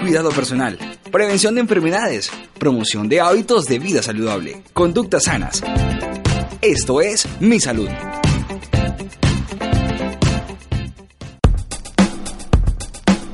Cuidado personal, prevención de enfermedades, promoción de hábitos de vida saludable, conductas sanas. Esto es Mi Salud.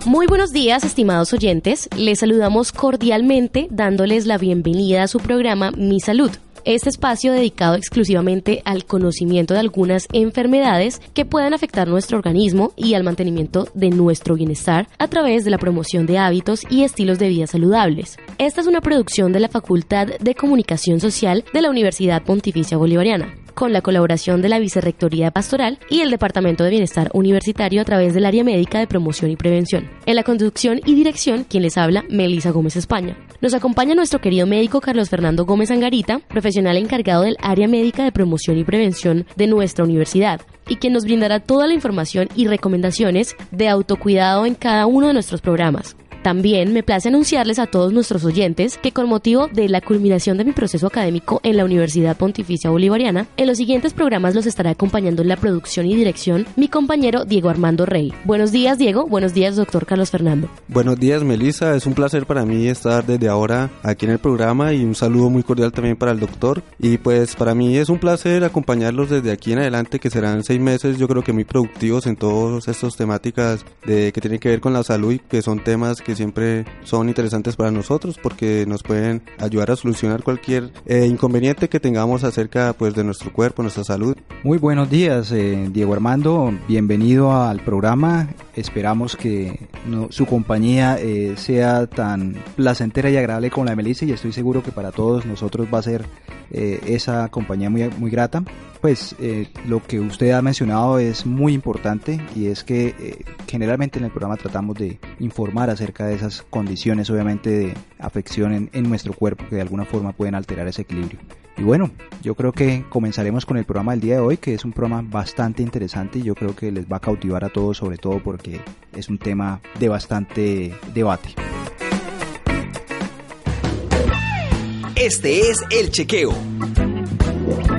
Muy buenos días, estimados oyentes. Les saludamos cordialmente dándoles la bienvenida a su programa Mi Salud. Este espacio dedicado exclusivamente al conocimiento de algunas enfermedades que puedan afectar nuestro organismo y al mantenimiento de nuestro bienestar a través de la promoción de hábitos y estilos de vida saludables. Esta es una producción de la Facultad de Comunicación Social de la Universidad Pontificia Bolivariana con la colaboración de la Vicerrectoría Pastoral y el Departamento de Bienestar Universitario a través del área médica de promoción y prevención. En la conducción y dirección, quien les habla, Melisa Gómez España. Nos acompaña nuestro querido médico Carlos Fernando Gómez Angarita, profesional encargado del área médica de promoción y prevención de nuestra universidad y quien nos brindará toda la información y recomendaciones de autocuidado en cada uno de nuestros programas. También me place anunciarles a todos nuestros oyentes que con motivo de la culminación de mi proceso académico en la Universidad Pontificia Bolivariana, en los siguientes programas los estará acompañando en la producción y dirección mi compañero Diego Armando Rey. Buenos días Diego, buenos días doctor Carlos Fernando. Buenos días Melissa, es un placer para mí estar desde ahora aquí en el programa y un saludo muy cordial también para el doctor. Y pues para mí es un placer acompañarlos desde aquí en adelante que serán seis meses yo creo que muy productivos en todas estas temáticas de, que tienen que ver con la salud y que son temas que siempre son interesantes para nosotros porque nos pueden ayudar a solucionar cualquier eh, inconveniente que tengamos acerca pues de nuestro cuerpo, nuestra salud. Muy buenos días, eh, Diego Armando, bienvenido al programa. Esperamos que su compañía eh, sea tan placentera y agradable como la de Melissa y estoy seguro que para todos nosotros va a ser esa compañía muy, muy grata. Pues lo que usted ha mencionado es muy importante y es que generalmente en el programa tratamos de informar acerca de esas condiciones obviamente de afección en, en nuestro cuerpo que de alguna forma pueden alterar ese equilibrio. Y bueno, yo creo que comenzaremos con el programa del día de hoy, que es un programa bastante interesante y yo creo que les va a cautivar a todos, sobre todo porque es un tema de bastante debate. Este es el chequeo.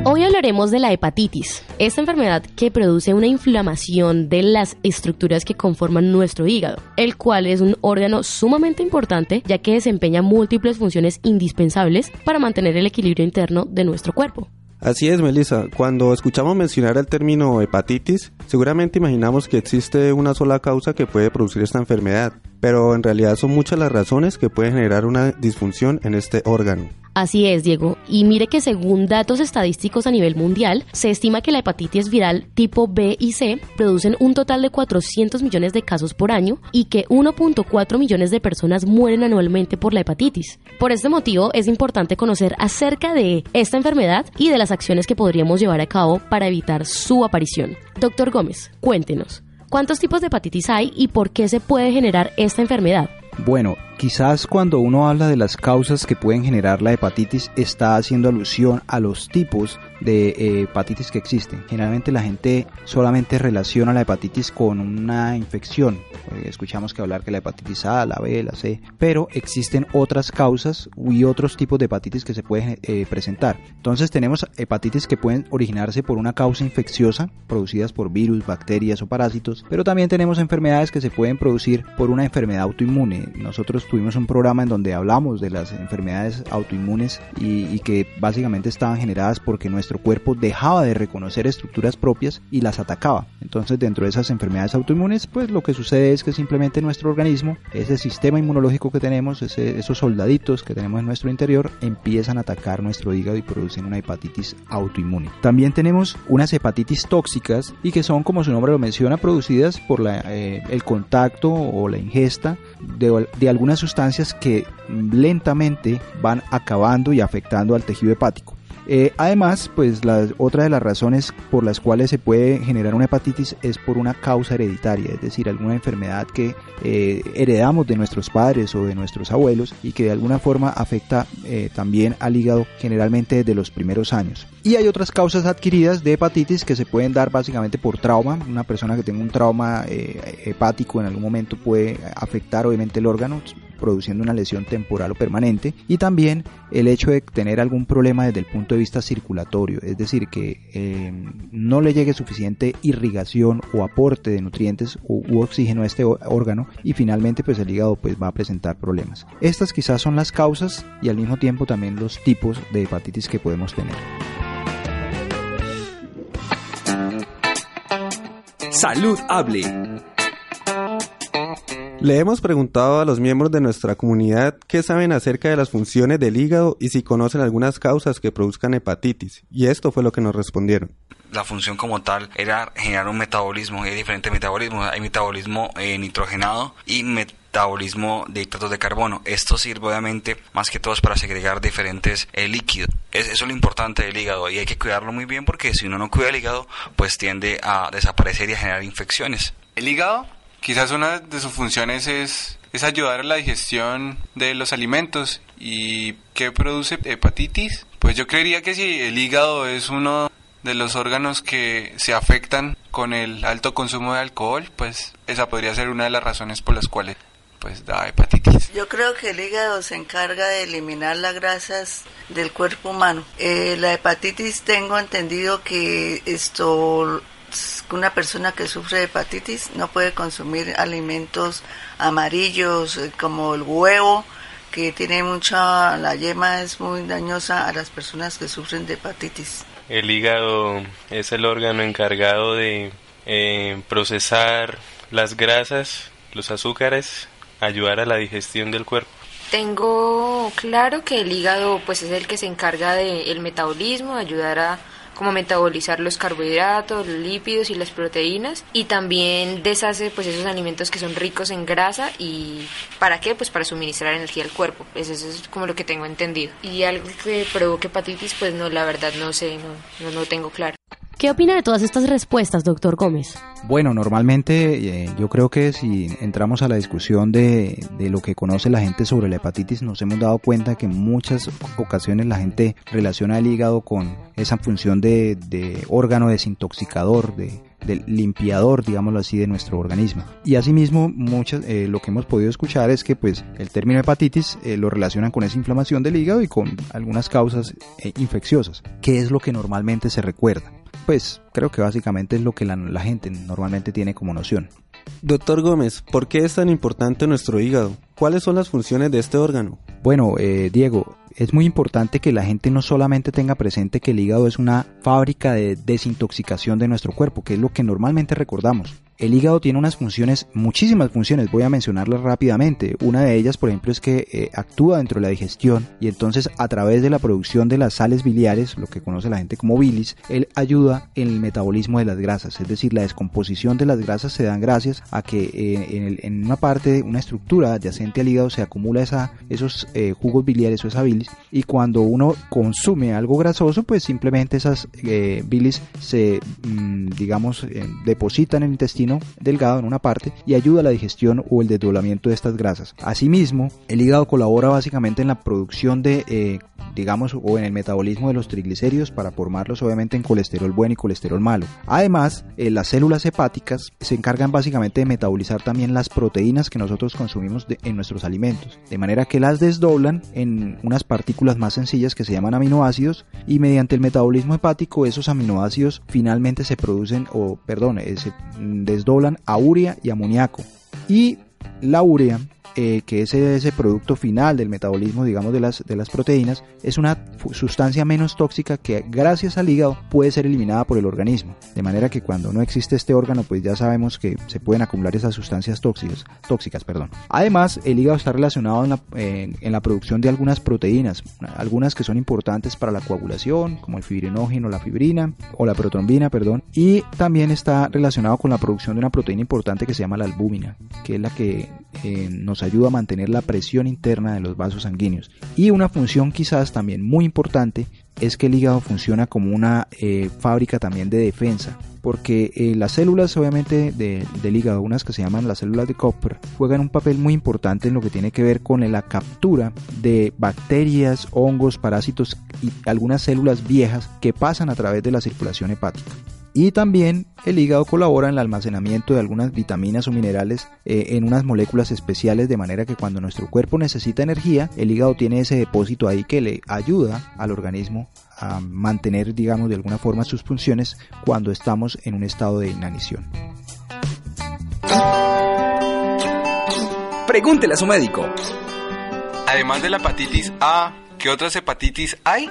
Hoy hablaremos de la hepatitis, esta enfermedad que produce una inflamación de las estructuras que conforman nuestro hígado, el cual es un órgano sumamente importante ya que desempeña múltiples funciones indispensables para mantener el equilibrio interno de nuestro cuerpo. Así es, Melissa. Cuando escuchamos mencionar el término hepatitis, seguramente imaginamos que existe una sola causa que puede producir esta enfermedad, pero en realidad son muchas las razones que pueden generar una disfunción en este órgano. Así es, Diego. Y mire que según datos estadísticos a nivel mundial, se estima que la hepatitis viral tipo B y C producen un total de 400 millones de casos por año y que 1.4 millones de personas mueren anualmente por la hepatitis. Por este motivo, es importante conocer acerca de esta enfermedad y de las acciones que podríamos llevar a cabo para evitar su aparición. Doctor Gómez, cuéntenos, ¿cuántos tipos de hepatitis hay y por qué se puede generar esta enfermedad? Bueno, quizás cuando uno habla de las causas que pueden generar la hepatitis está haciendo alusión a los tipos de eh, hepatitis que existen. Generalmente la gente solamente relaciona la hepatitis con una infección. Eh, escuchamos que hablar que la hepatitis A, la B, la C, pero existen otras causas y otros tipos de hepatitis que se pueden eh, presentar. Entonces tenemos hepatitis que pueden originarse por una causa infecciosa producidas por virus, bacterias o parásitos, pero también tenemos enfermedades que se pueden producir por una enfermedad autoinmune. Nosotros tuvimos un programa en donde hablamos de las enfermedades autoinmunes y, y que básicamente estaban generadas porque nuestro cuerpo dejaba de reconocer estructuras propias y las atacaba. Entonces dentro de esas enfermedades autoinmunes, pues lo que sucede es que simplemente nuestro organismo, ese sistema inmunológico que tenemos, esos soldaditos que tenemos en nuestro interior, empiezan a atacar nuestro hígado y producen una hepatitis autoinmune. También tenemos unas hepatitis tóxicas y que son, como su nombre lo menciona, producidas por eh, el contacto o la ingesta de, de algunas sustancias que lentamente van acabando y afectando al tejido hepático. Eh, además, pues la, otra de las razones por las cuales se puede generar una hepatitis es por una causa hereditaria, es decir, alguna enfermedad que eh, heredamos de nuestros padres o de nuestros abuelos y que de alguna forma afecta eh, también al hígado generalmente desde los primeros años. Y hay otras causas adquiridas de hepatitis que se pueden dar básicamente por trauma. Una persona que tenga un trauma hepático en algún momento puede afectar obviamente el órgano produciendo una lesión temporal o permanente y también el hecho de tener algún problema desde el punto de vista circulatorio, es decir, que eh, no le llegue suficiente irrigación o aporte de nutrientes u, u, oxígeno a este órgano y finalmente pues el hígado pues va a presentar problemas. Estas quizás son las causas y al mismo tiempo también los tipos de hepatitis que podemos tener. Salud Hable. Le hemos preguntado a los miembros de nuestra comunidad qué saben acerca de las funciones del hígado y si conocen algunas causas que produzcan hepatitis, y esto fue lo que nos respondieron. La función como tal era generar un metabolismo, hay diferentes metabolismos, hay metabolismo eh, nitrogenado y metabolismo de hidratos de carbono. Esto sirve obviamente más que todo para segregar diferentes eh, líquidos. Es, eso es lo importante del hígado y hay que cuidarlo muy bien porque si uno no cuida el hígado pues tiende a desaparecer y a generar infecciones. El hígado Quizás una de sus funciones es, es ayudar a la digestión de los alimentos. ¿Y qué produce hepatitis? Pues yo creería que si el hígado es uno de los órganos que se afectan con el alto consumo de alcohol, pues esa podría ser una de las razones por las cuales pues da hepatitis. Yo creo que el hígado se encarga de eliminar las grasas del cuerpo humano. Eh, la hepatitis tengo entendido que esto una persona que sufre de hepatitis no puede consumir alimentos amarillos eh, como el huevo, que tiene mucha, la yema es muy dañosa a las personas que sufren de hepatitis. El hígado es el órgano encargado de eh, procesar las grasas, los azúcares, ayudar a la digestión del cuerpo. Tengo claro que el hígado pues es el que se encarga del metabolismo, ayudar a como metabolizar los carbohidratos, los lípidos y las proteínas y también deshace pues esos alimentos que son ricos en grasa y ¿para qué? Pues para suministrar energía al cuerpo. Eso, es como lo que tengo entendido. Y algo que provoque hepatitis pues no, la verdad no sé, no, no, no tengo claro. ¿Qué opina de todas estas respuestas, doctor Gómez? Bueno, normalmente eh, yo creo que si entramos a la discusión de, lo que conoce la gente sobre la hepatitis, nos hemos dado cuenta que en muchas ocasiones la gente relaciona el hígado con esa función de, órgano desintoxicador, de, limpiador, digámoslo así, de nuestro organismo. Y asimismo, muchas, eh, lo que hemos podido escuchar es que pues el término hepatitis eh, lo relacionan con esa inflamación del hígado y con algunas causas eh, infecciosas. ¿Qué es lo que normalmente se recuerda? Pues creo que básicamente es lo que la, la gente normalmente tiene como noción. Doctor Gómez, ¿por qué es tan importante nuestro hígado? ¿Cuáles son las funciones de este órgano? Bueno, eh, Diego, es muy importante que la gente no solamente tenga presente que el hígado es una fábrica de desintoxicación de nuestro cuerpo, que es lo que normalmente recordamos. El hígado tiene unas funciones, muchísimas funciones, voy a mencionarlas rápidamente. Una de ellas, por ejemplo, es que eh, actúa dentro de la digestión y entonces a través de la producción de las sales biliares, lo que conoce la gente como bilis, él ayuda en el metabolismo de las grasas, es decir, la descomposición de las grasas se dan gracias a que eh, en, una parte, una estructura adyacente al hígado se acumula esa, esos eh, jugos biliares o esa bilis y cuando uno consume algo grasoso, pues simplemente esas bilis se, mmm, digamos, depositan en el intestino delgado en una parte y ayuda a la digestión o el desdoblamiento de estas grasas. Asimismo, el hígado colabora básicamente en la producción de, eh, digamos, o en el metabolismo de los triglicéridos para formarlos obviamente en colesterol bueno y colesterol malo. Además, las células hepáticas se encargan básicamente de metabolizar también las proteínas que nosotros consumimos en nuestros alimentos, de manera que las desdoblan en unas partículas más sencillas que se llaman aminoácidos y mediante el metabolismo hepático esos aminoácidos finalmente se producen o perdón, eh, se desdoblan a urea y amoníaco. Y la urea eh, que es ese producto final del metabolismo, digamos, de las, de las proteínas, es una sustancia menos tóxica que gracias al hígado puede ser eliminada por el organismo. De manera que cuando no existe este órgano, pues ya sabemos que se pueden acumular esas sustancias tóxicas. tóxicas perdón. Además, el hígado está relacionado en la, en, la producción de algunas proteínas, algunas que son importantes para la coagulación, como el fibrinógeno, la fibrina o la protrombina, perdón, y también está relacionado con la producción de una proteína importante que se llama la albúmina, que es la que eh, nos ayuda a mantener la presión interna de los vasos sanguíneos. Y una función quizás también muy importante es que el hígado funciona como una eh, fábrica también de defensa, porque eh, las células obviamente de, del hígado, unas que se llaman las células de Copper, juegan un papel muy importante en lo que tiene que ver con la captura de bacterias, hongos, parásitos y algunas células viejas que pasan a través de la circulación hepática. Y también el hígado colabora en el almacenamiento de algunas vitaminas o minerales eh, en unas moléculas especiales de manera que cuando nuestro cuerpo necesita energía, el hígado tiene ese depósito ahí que le ayuda al organismo a mantener, digamos, de alguna forma sus funciones cuando estamos en un estado de inanición. Pregúntele a su médico. Además de la hepatitis A, ¿qué otras hepatitis hay?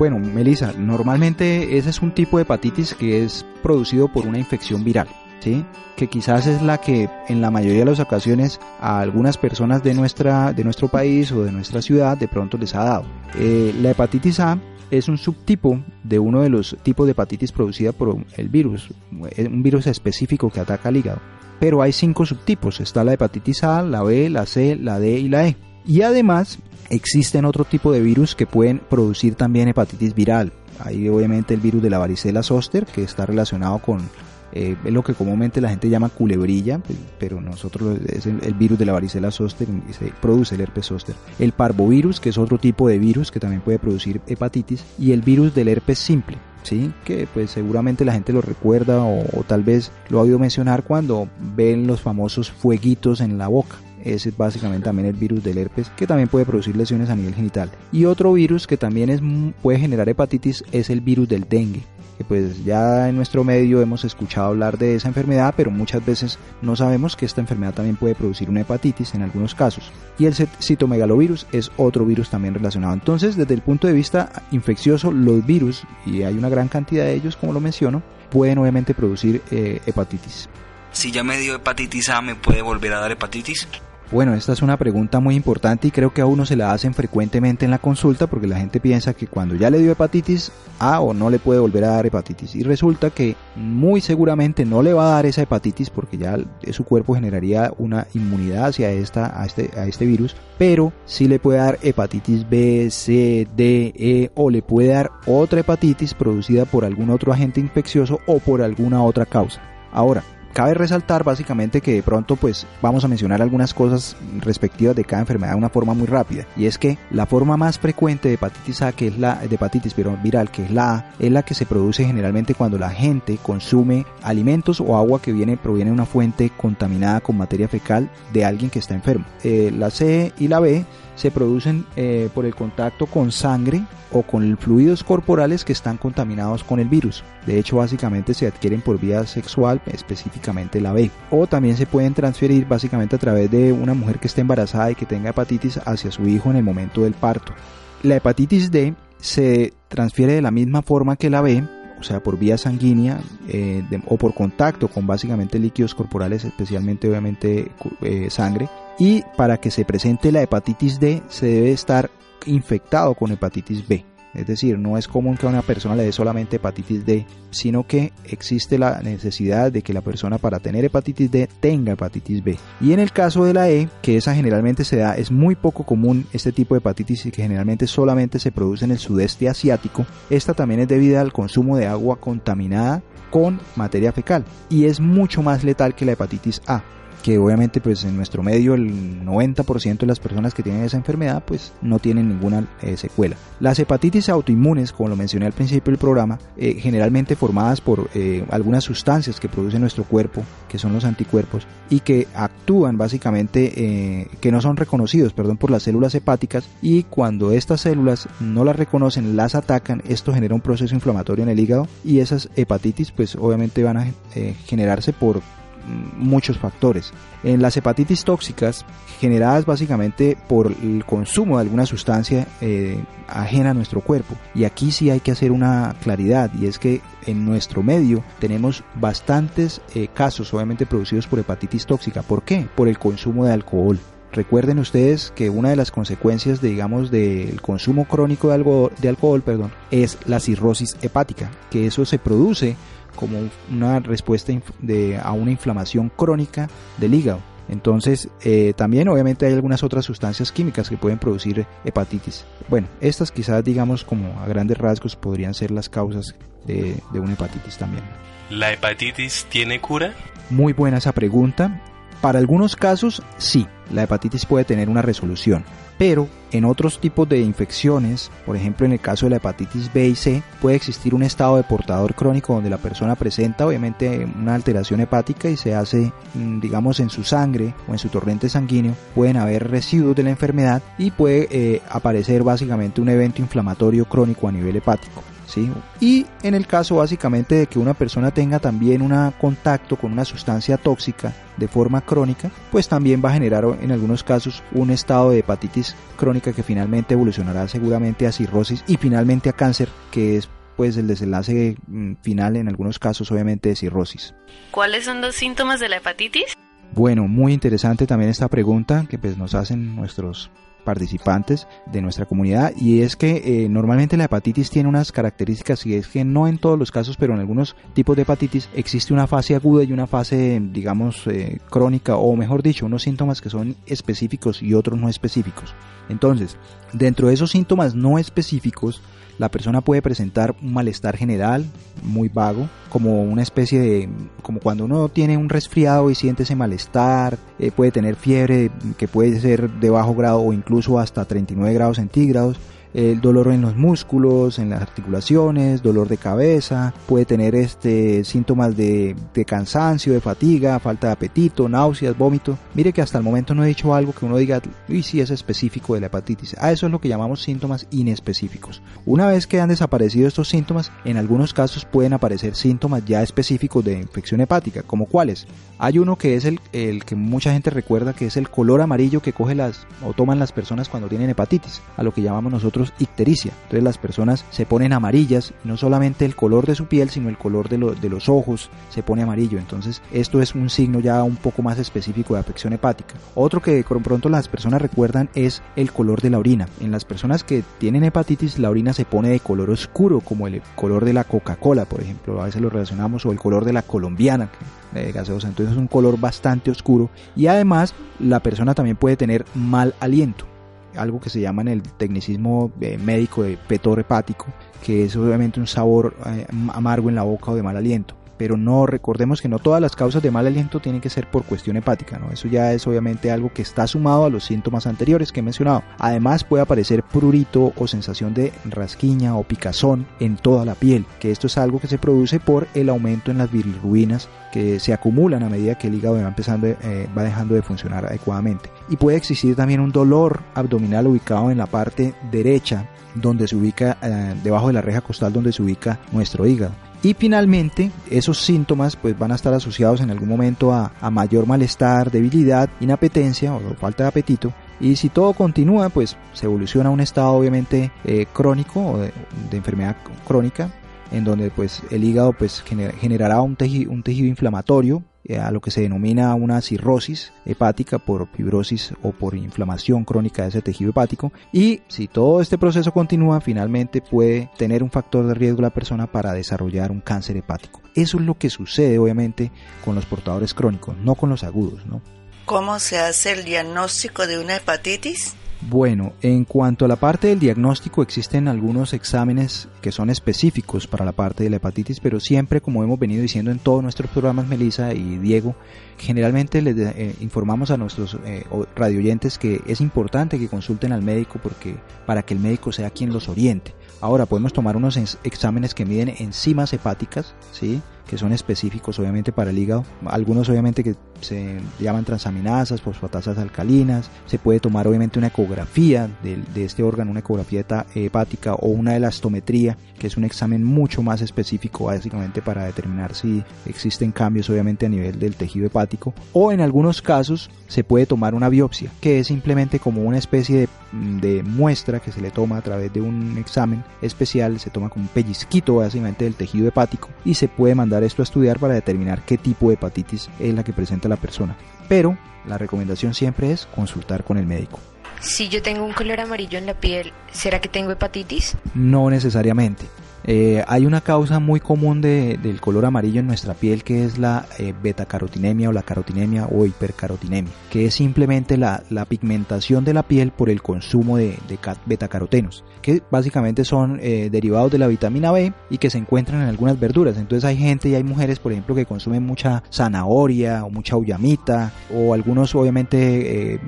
Bueno, Melissa, normalmente ese es un tipo de hepatitis que es producido por una infección viral. ¿Sí? que quizás es la que en la mayoría de las ocasiones a algunas personas de, nuestra, de nuestro país o de nuestra ciudad de pronto les ha dado. Eh, la hepatitis A es un subtipo de uno de los tipos de hepatitis producida por el virus, un virus específico que ataca al hígado. Pero hay cinco subtipos, está la hepatitis A, la B, la C, la D y la E. Y además existen otro tipo de virus que pueden producir también hepatitis viral. Hay obviamente el virus de la varicela zoster que está relacionado con eh, es lo que comúnmente la gente llama culebrilla, pero nosotros es el, virus de la varicela zoster y se produce el herpes zoster. El parvovirus, que es otro tipo de virus que también puede producir hepatitis, y el virus del herpes simple. ¿Sí? que pues seguramente la gente lo recuerda o, o tal vez lo ha oído mencionar cuando ven los famosos fueguitos en la boca. Es básicamente también el virus del herpes que también puede producir lesiones a nivel genital. Y otro virus que también es, puede generar hepatitis es el virus del dengue pues ya en nuestro medio hemos escuchado hablar de esa enfermedad, pero muchas veces no sabemos que esta enfermedad también puede producir una hepatitis en algunos casos. Y el citomegalovirus es otro virus también relacionado. Entonces, desde el punto de vista infeccioso, los virus, y hay una gran cantidad de ellos, como lo menciono, pueden obviamente producir eh, hepatitis. Si ya me dio hepatitis A, ¿me puede volver a dar hepatitis? Bueno, esta es una pregunta muy importante y creo que a uno se la hacen frecuentemente en la consulta porque la gente piensa que cuando ya le dio hepatitis A o no le puede volver a dar hepatitis y resulta que muy seguramente no le va a dar esa hepatitis porque ya su cuerpo generaría una inmunidad hacia esta, a, este, a este virus, pero sí le puede dar hepatitis B, C, D, E o le puede dar otra hepatitis producida por algún otro agente infeccioso o por alguna otra causa. Ahora, cabe resaltar básicamente que de pronto pues vamos a mencionar algunas cosas respectivas de cada enfermedad de una forma muy rápida. Y es que la forma más frecuente de hepatitis A que es la de hepatitis viral que es la A es la que se produce generalmente cuando la gente consume alimentos o agua que viene proviene de una fuente contaminada con materia fecal de alguien que está enfermo. Eh, la C y la B se producen eh, por el contacto con sangre o con fluidos corporales que están contaminados con el virus. De hecho, básicamente se adquieren por vía sexual, específicamente la B. O también se pueden transferir básicamente a través de una mujer que esté embarazada y que tenga hepatitis hacia su hijo en el momento del parto. La hepatitis D se transfiere de la misma forma que la B, o sea, por vía sanguínea eh, o por contacto con básicamente líquidos corporales, especialmente obviamente eh, sangre. Y para que se presente la hepatitis D se debe estar infectado con hepatitis B. Es decir, no es común que a una persona le dé solamente hepatitis D, sino que existe la necesidad de que la persona para tener hepatitis D tenga hepatitis B. Y en el caso de la E, que esa generalmente se da, es muy poco común este tipo de hepatitis y que generalmente solamente se produce en el sudeste asiático, esta también es debida al consumo de agua contaminada con materia fecal y es mucho más letal que la hepatitis A que obviamente pues en nuestro medio el 90% de las personas que tienen esa enfermedad pues no tienen ninguna eh, secuela. Las hepatitis autoinmunes, como lo mencioné al principio del programa, eh, generalmente formadas por eh, algunas sustancias que produce nuestro cuerpo, que son los anticuerpos, y que actúan básicamente, que no son reconocidos, perdón, por las células hepáticas, y cuando estas células no las reconocen, las atacan, esto genera un proceso inflamatorio en el hígado, y esas hepatitis pues obviamente van a generarse por muchos factores. En las hepatitis tóxicas, generadas básicamente por el consumo de alguna sustancia eh, ajena a nuestro cuerpo. Y aquí sí hay que hacer una claridad, y es que en nuestro medio tenemos bastantes eh, casos, obviamente producidos por hepatitis tóxica. ¿Por qué? Por el consumo de alcohol. Recuerden ustedes que una de las consecuencias, digamos, del consumo crónico de, algo, de alcohol, perdón, es la cirrosis hepática, que eso se produce como una respuesta de, a una inflamación crónica del hígado. Entonces, eh, también obviamente hay algunas otras sustancias químicas que pueden producir hepatitis. Bueno, estas quizás digamos como a grandes rasgos podrían ser las causas de, de una hepatitis también. ¿La hepatitis tiene cura? Muy buena esa pregunta. Para algunos casos, sí, la hepatitis puede tener una resolución. Pero en otros tipos de infecciones, por ejemplo en el caso de la hepatitis B y C, puede existir un estado de portador crónico donde la persona presenta obviamente una alteración hepática y se hace, mm, digamos, en su sangre o en su torrente sanguíneo, pueden haber residuos de la enfermedad y puede eh, aparecer básicamente un evento inflamatorio crónico a nivel hepático. Y en el caso básicamente de que una persona tenga también un contacto con una sustancia tóxica de forma crónica, pues también va a generar en algunos casos un estado de hepatitis crónica que finalmente evolucionará seguramente a cirrosis y finalmente a cáncer, que es pues el desenlace mm, final en algunos casos obviamente de cirrosis. ¿Cuáles son los síntomas de la hepatitis? Bueno, muy interesante también esta pregunta que pues nos hacen nuestros participantes de nuestra comunidad y es que eh, normalmente la hepatitis tiene unas características y es que no en todos los casos pero en algunos tipos de hepatitis existe una fase aguda y una fase digamos eh, crónica o mejor dicho unos síntomas que son específicos y otros no específicos. Entonces dentro de esos síntomas no específicos la persona puede presentar un malestar general, muy vago, como una especie de, como cuando uno tiene un resfriado y siente ese malestar, eh, puede tener fiebre que puede ser de bajo grado o incluso hasta 39 grados centígrados, el dolor en los músculos, en las articulaciones, dolor de cabeza, puede tener este síntomas de, cansancio, de fatiga, falta de apetito, náuseas, vómito. Mire que hasta el momento no he dicho algo que uno diga, uy, sí es específico de la hepatitis. A eso es lo que llamamos síntomas inespecíficos. Una vez que han desaparecido estos síntomas, en algunos casos pueden aparecer síntomas ya específicos de infección hepática, como cuáles. Hay uno que es el, el que mucha gente recuerda que es el color amarillo que coge las o toman las personas cuando tienen hepatitis, a lo que llamamos nosotros ictericia. Entonces las personas se ponen amarillas, no solamente el color de su piel, sino el color de, de los ojos se pone amarillo. Entonces esto es un signo ya un poco más específico de afección hepática. Otro que con pronto las personas recuerdan es el color de la orina. En las personas que tienen hepatitis la orina se pone de color oscuro, como el color de la Coca-Cola, por ejemplo. A veces lo relacionamos o el color de la colombiana, de gaseosa. Entonces es un color bastante oscuro y además la persona también puede tener mal aliento algo que se llama en el tecnicismo eh, médico de petor hepático, que es obviamente un sabor eh, amargo en la boca o de mal aliento pero no recordemos que no todas las causas de mal aliento tienen que ser por cuestión hepática, ¿no? Eso ya es obviamente algo que está sumado a los síntomas anteriores que he mencionado. Además puede aparecer prurito o sensación de rasquiña o picazón en toda la piel, que esto es algo que se produce por el aumento en las bilirrubinas que se acumulan a medida que el hígado va empezando eh, va dejando de funcionar adecuadamente. Y puede existir también un dolor abdominal ubicado en la parte derecha donde se ubica eh, debajo de la reja costal donde se ubica nuestro hígado. Y finalmente, esos síntomas pues van a estar asociados en algún momento a, mayor malestar, debilidad, inapetencia o falta de apetito. Y si todo continúa, pues se evoluciona a un estado obviamente eh, crónico o de, enfermedad crónica, en donde pues el hígado pues generará un tejido, un tejido inflamatorio a lo que se denomina una cirrosis hepática por fibrosis o por inflamación crónica de ese tejido hepático y si todo este proceso continúa finalmente puede tener un factor de riesgo la persona para desarrollar un cáncer hepático. Eso es lo que sucede obviamente con los portadores crónicos, no con los agudos, ¿no? ¿Cómo se hace el diagnóstico de una hepatitis? Bueno, en cuanto a la parte del diagnóstico, existen algunos exámenes que son específicos para la parte de la hepatitis, pero siempre, como hemos venido diciendo en todos nuestros programas, Melissa y Diego, generalmente les eh, informamos a nuestros eh, radioyentes que es importante que consulten al médico porque para que el médico sea quien los oriente. Ahora podemos tomar unos exámenes que miden enzimas hepáticas, ¿sí? Que son específicos obviamente para el hígado, algunos obviamente que se llaman transaminasas, fosfatasas alcalinas, se puede tomar obviamente una ecografía de, este órgano, una ecografía hepática o una elastometría, que es un examen mucho más específico básicamente para determinar si existen cambios obviamente a nivel del tejido hepático, o en algunos casos se puede tomar una biopsia, que es simplemente como una especie de, de muestra que se le toma a través de un examen especial, se toma como un pellizquito básicamente del tejido hepático y se puede mandar esto a estudiar para determinar qué tipo de hepatitis es la que presenta la persona. Pero la recomendación siempre es consultar con el médico. Si yo tengo un color amarillo en la piel, ¿será que tengo hepatitis? No necesariamente. Eh, hay una causa muy común de, del color amarillo en nuestra piel que es la eh, betacarotinemia o la carotinemia o hipercarotinemia, que es simplemente la, pigmentación de la piel por el consumo de, de betacarotenos, que básicamente son eh, derivados de la vitamina B y que se encuentran en algunas verduras. Entonces hay gente y hay mujeres, por ejemplo, que consumen mucha zanahoria o mucha uyamita o algunos obviamente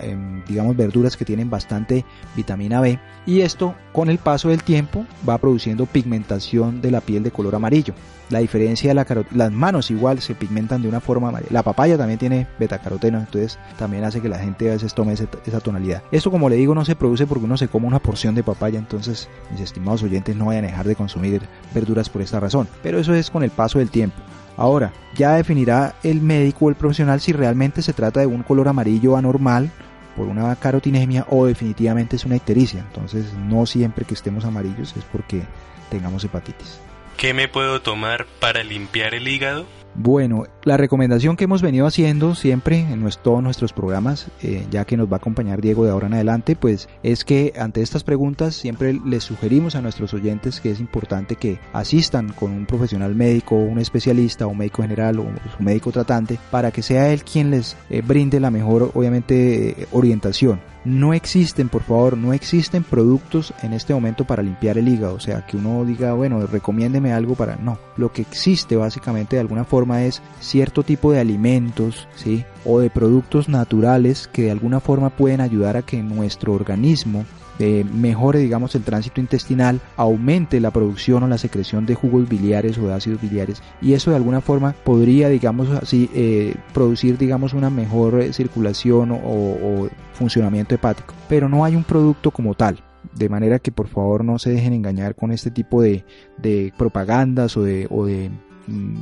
em, digamos, verduras que tienen bastante vitamina B y esto con el paso del tiempo va produciendo pigmentación de la piel de color amarillo. La diferencia de la las manos igual se pigmentan de una forma amarilla. La papaya también tiene betacaroteno, entonces también hace que la gente a veces tome esa tonalidad. Esto como le digo no se produce porque uno se come una porción de papaya, entonces mis estimados oyentes no vayan a dejar de consumir verduras por esta razón. Pero eso es con el paso del tiempo. Ahora, ya definirá el médico o el profesional si realmente se trata de un color amarillo anormal por una carotinemia o definitivamente es una ictericia. Entonces, no siempre que estemos amarillos es porque tengamos hepatitis. ¿Qué me puedo tomar para limpiar el hígado? Bueno, la recomendación que hemos venido haciendo siempre en todos nuestros programas, eh, ya que nos va a acompañar Diego de ahora en adelante, pues es que ante estas preguntas siempre les sugerimos a nuestros oyentes que es importante que asistan con un profesional médico, un especialista, un médico general o un médico tratante, para que sea él quien les eh, brinde la mejor, obviamente, orientación no existen, por favor, no existen productos en este momento para limpiar el hígado. O sea, que uno diga, bueno, recomiéndeme algo para... No, lo que existe básicamente de alguna forma es cierto tipo de alimentos, ¿sí? O de productos naturales que de alguna forma pueden ayudar a que nuestro organismo eh, mejore, digamos, el tránsito intestinal, aumente la producción o la secreción de jugos biliares o de ácidos biliares y eso de alguna forma podría, digamos así, eh, producir, digamos, una mejor eh, circulación o, funcionamiento hepático. Pero no hay un producto como tal. De manera que por favor no se dejen engañar con este tipo de, de propagandas o de, o de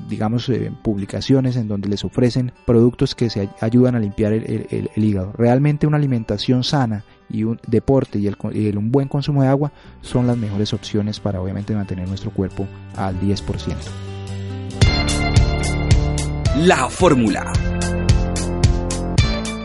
digamos, eh, publicaciones en donde les ofrecen productos que se ayudan a limpiar el, hígado. Realmente una alimentación sana y un deporte y, el, un buen consumo de agua son las mejores opciones para obviamente mantener nuestro cuerpo al 10%. La fórmula.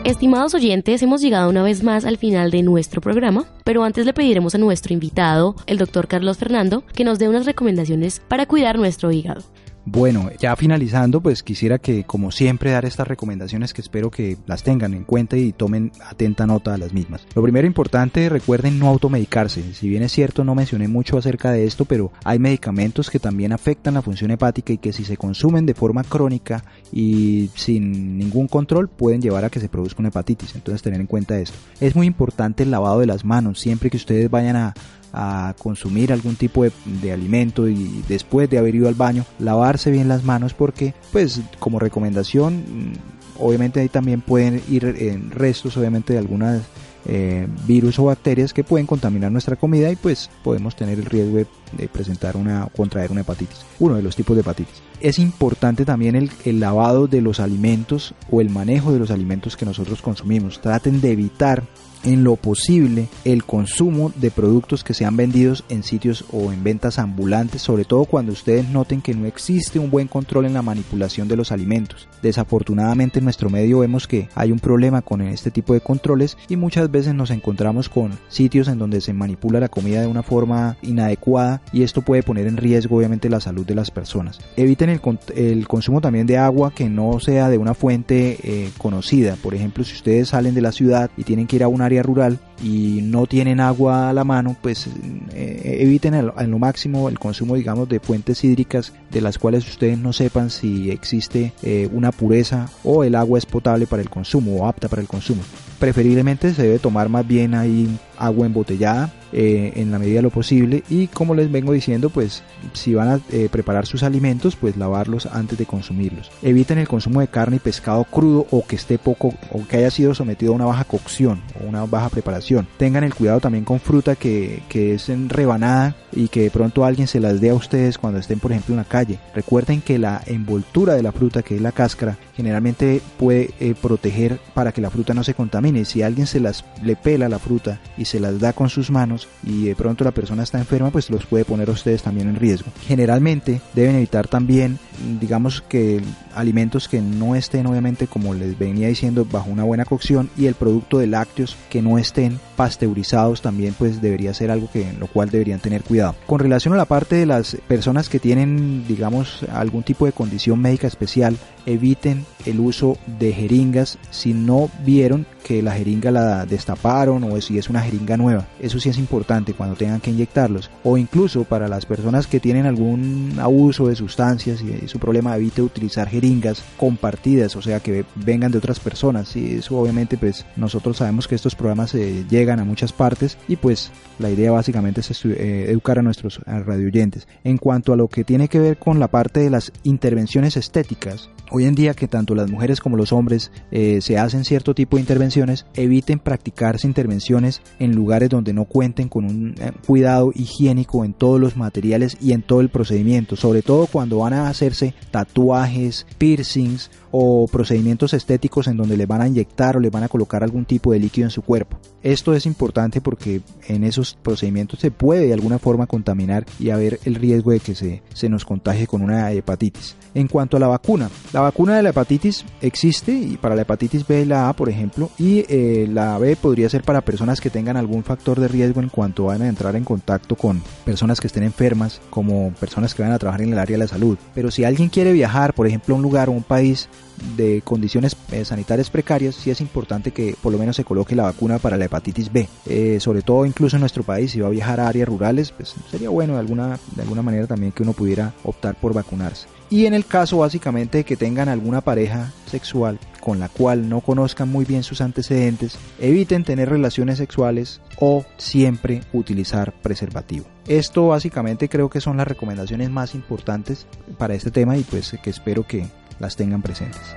Estimados oyentes, hemos llegado una vez más al final de nuestro programa, pero antes le pediremos a nuestro invitado, el doctor Carlos Fernando, que nos dé unas recomendaciones para cuidar nuestro hígado. Bueno, ya finalizando, pues quisiera que, como siempre, dar estas recomendaciones que espero que las tengan en cuenta y tomen atenta nota de las mismas. Lo primero importante, recuerden no automedicarse. Si bien es cierto, no mencioné mucho acerca de esto, pero hay medicamentos que también afectan la función hepática y que si se consumen de forma crónica y sin ningún control pueden llevar a que se produzca una hepatitis. Entonces, tener en cuenta esto. Es muy importante el lavado de las manos. Siempre que ustedes vayan a a consumir algún tipo de, alimento y después de haber ido al baño lavarse bien las manos porque pues como recomendación mm, obviamente ahí también pueden ir en restos obviamente de algunas eh, virus o bacterias que pueden contaminar nuestra comida y pues podemos tener el riesgo de, presentar una contraer una hepatitis uno de los tipos de hepatitis. Es importante también el, el, lavado de los alimentos o el manejo de los alimentos que nosotros consumimos. Traten de evitar en lo posible el consumo de productos que sean vendidos en sitios o en ventas ambulantes, sobre todo cuando ustedes noten que no existe un buen control en la manipulación de los alimentos. Desafortunadamente en nuestro medio vemos que hay un problema con este tipo de controles y muchas veces nos encontramos con sitios en donde se manipula la comida de una forma inadecuada y esto puede poner en riesgo obviamente la salud de las personas. Eviten el, consumo también de agua que no sea de una fuente eh, conocida. Por ejemplo, si ustedes salen de la ciudad y tienen que ir a un área rural y no tienen agua a la mano, pues eh, eviten en lo máximo el consumo, digamos, de fuentes hídricas de las cuales ustedes no sepan si existe eh, una pureza o el agua es potable para el consumo o apta para el consumo. Preferiblemente se debe tomar más bien ahí agua embotellada eh, en la medida de lo posible y como les vengo diciendo pues si van a eh, preparar sus alimentos pues lavarlos antes de consumirlos eviten el consumo de carne y pescado crudo o que esté poco o que haya sido sometido a una baja cocción o una baja preparación tengan el cuidado también con fruta que, que es en rebanada y que de pronto alguien se las dé a ustedes cuando estén por ejemplo en la calle. Recuerden que la envoltura de la fruta que es la cáscara generalmente puede eh, proteger para que la fruta no se contamine. Si alguien se las le pela la fruta y se las da con sus manos y de pronto la persona está enferma, pues los puede poner a ustedes también en riesgo. Generalmente deben evitar también, digamos que alimentos que no estén obviamente como les venía diciendo bajo una buena cocción y el producto de lácteos que no estén pasteurizados también pues debería ser algo que en lo cual deberían tener cuidado. Con relación a la parte de las personas que tienen, digamos, algún tipo de condición médica especial, eviten el uso de jeringas si no vieron que la jeringa la destaparon o si es una jeringa nueva. Eso sí es importante cuando tengan que inyectarlos. O incluso para las personas que tienen algún abuso de sustancias y su problema evite utilizar jeringas compartidas, o sea que vengan de otras personas. Y eso obviamente pues nosotros sabemos que estos programas eh, llegan a muchas partes y pues la idea básicamente es eh, educar a nuestros radioyentes. En cuanto a lo que tiene que ver con la parte de las intervenciones estéticas, Hoy en día que tanto las mujeres como los hombres eh, se hacen cierto tipo de intervenciones, eviten practicarse intervenciones en lugares donde no cuenten con un eh, cuidado higiénico en todos los materiales y en todo el procedimiento, sobre todo cuando van a hacerse tatuajes, piercings o procedimientos estéticos en donde le van a inyectar o le van a colocar algún tipo de líquido en su cuerpo. Esto es importante porque en esos procedimientos se puede de alguna forma contaminar y haber el riesgo de que se, se nos contagie con una hepatitis. En cuanto a la vacuna, la vacuna de la hepatitis existe y para la hepatitis B y la A, por ejemplo, y eh, la B podría ser para personas que tengan algún factor de riesgo en cuanto van a entrar en contacto con personas que estén enfermas, como personas que van a trabajar en el área de la salud. Pero si alguien quiere viajar, por ejemplo, a un lugar o un país de condiciones eh, sanitarias precarias, sí es importante que por lo menos se coloque la vacuna para la hepatitis B. Eh, sobre todo incluso en nuestro país, si va a viajar a áreas rurales, pues sería bueno de alguna, de alguna manera también que uno pudiera optar por vacunarse. Y en el caso básicamente de que tengan alguna pareja sexual con la cual no conozcan muy bien sus antecedentes, eviten tener relaciones sexuales o siempre utilizar preservativo. Esto básicamente creo que son las recomendaciones más importantes para este tema y pues que espero que las tengan presentes.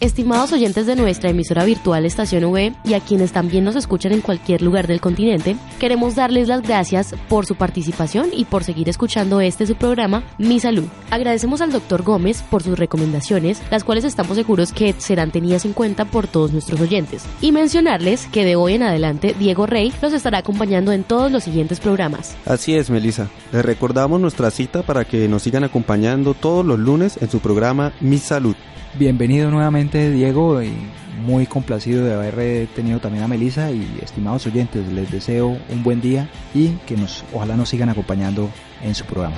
Estimados oyentes de nuestra emisora virtual Estación V y a quienes también nos escuchan en cualquier lugar del continente, queremos darles las gracias por su participación y por seguir escuchando este su programa Mi Salud. Agradecemos al doctor Gómez por sus recomendaciones, las cuales estamos seguros que serán tenidas en cuenta por todos nuestros oyentes. Y mencionarles que de hoy en adelante Diego Rey los estará acompañando en todos los siguientes programas. Así es, Melissa. Les recordamos nuestra cita para que nos sigan acompañando todos los lunes en su programa Mi Salud. Bienvenido nuevamente Diego y muy complacido de haber tenido también a Melissa y estimados oyentes, les deseo un buen día y que nos ojalá nos sigan acompañando en su programa.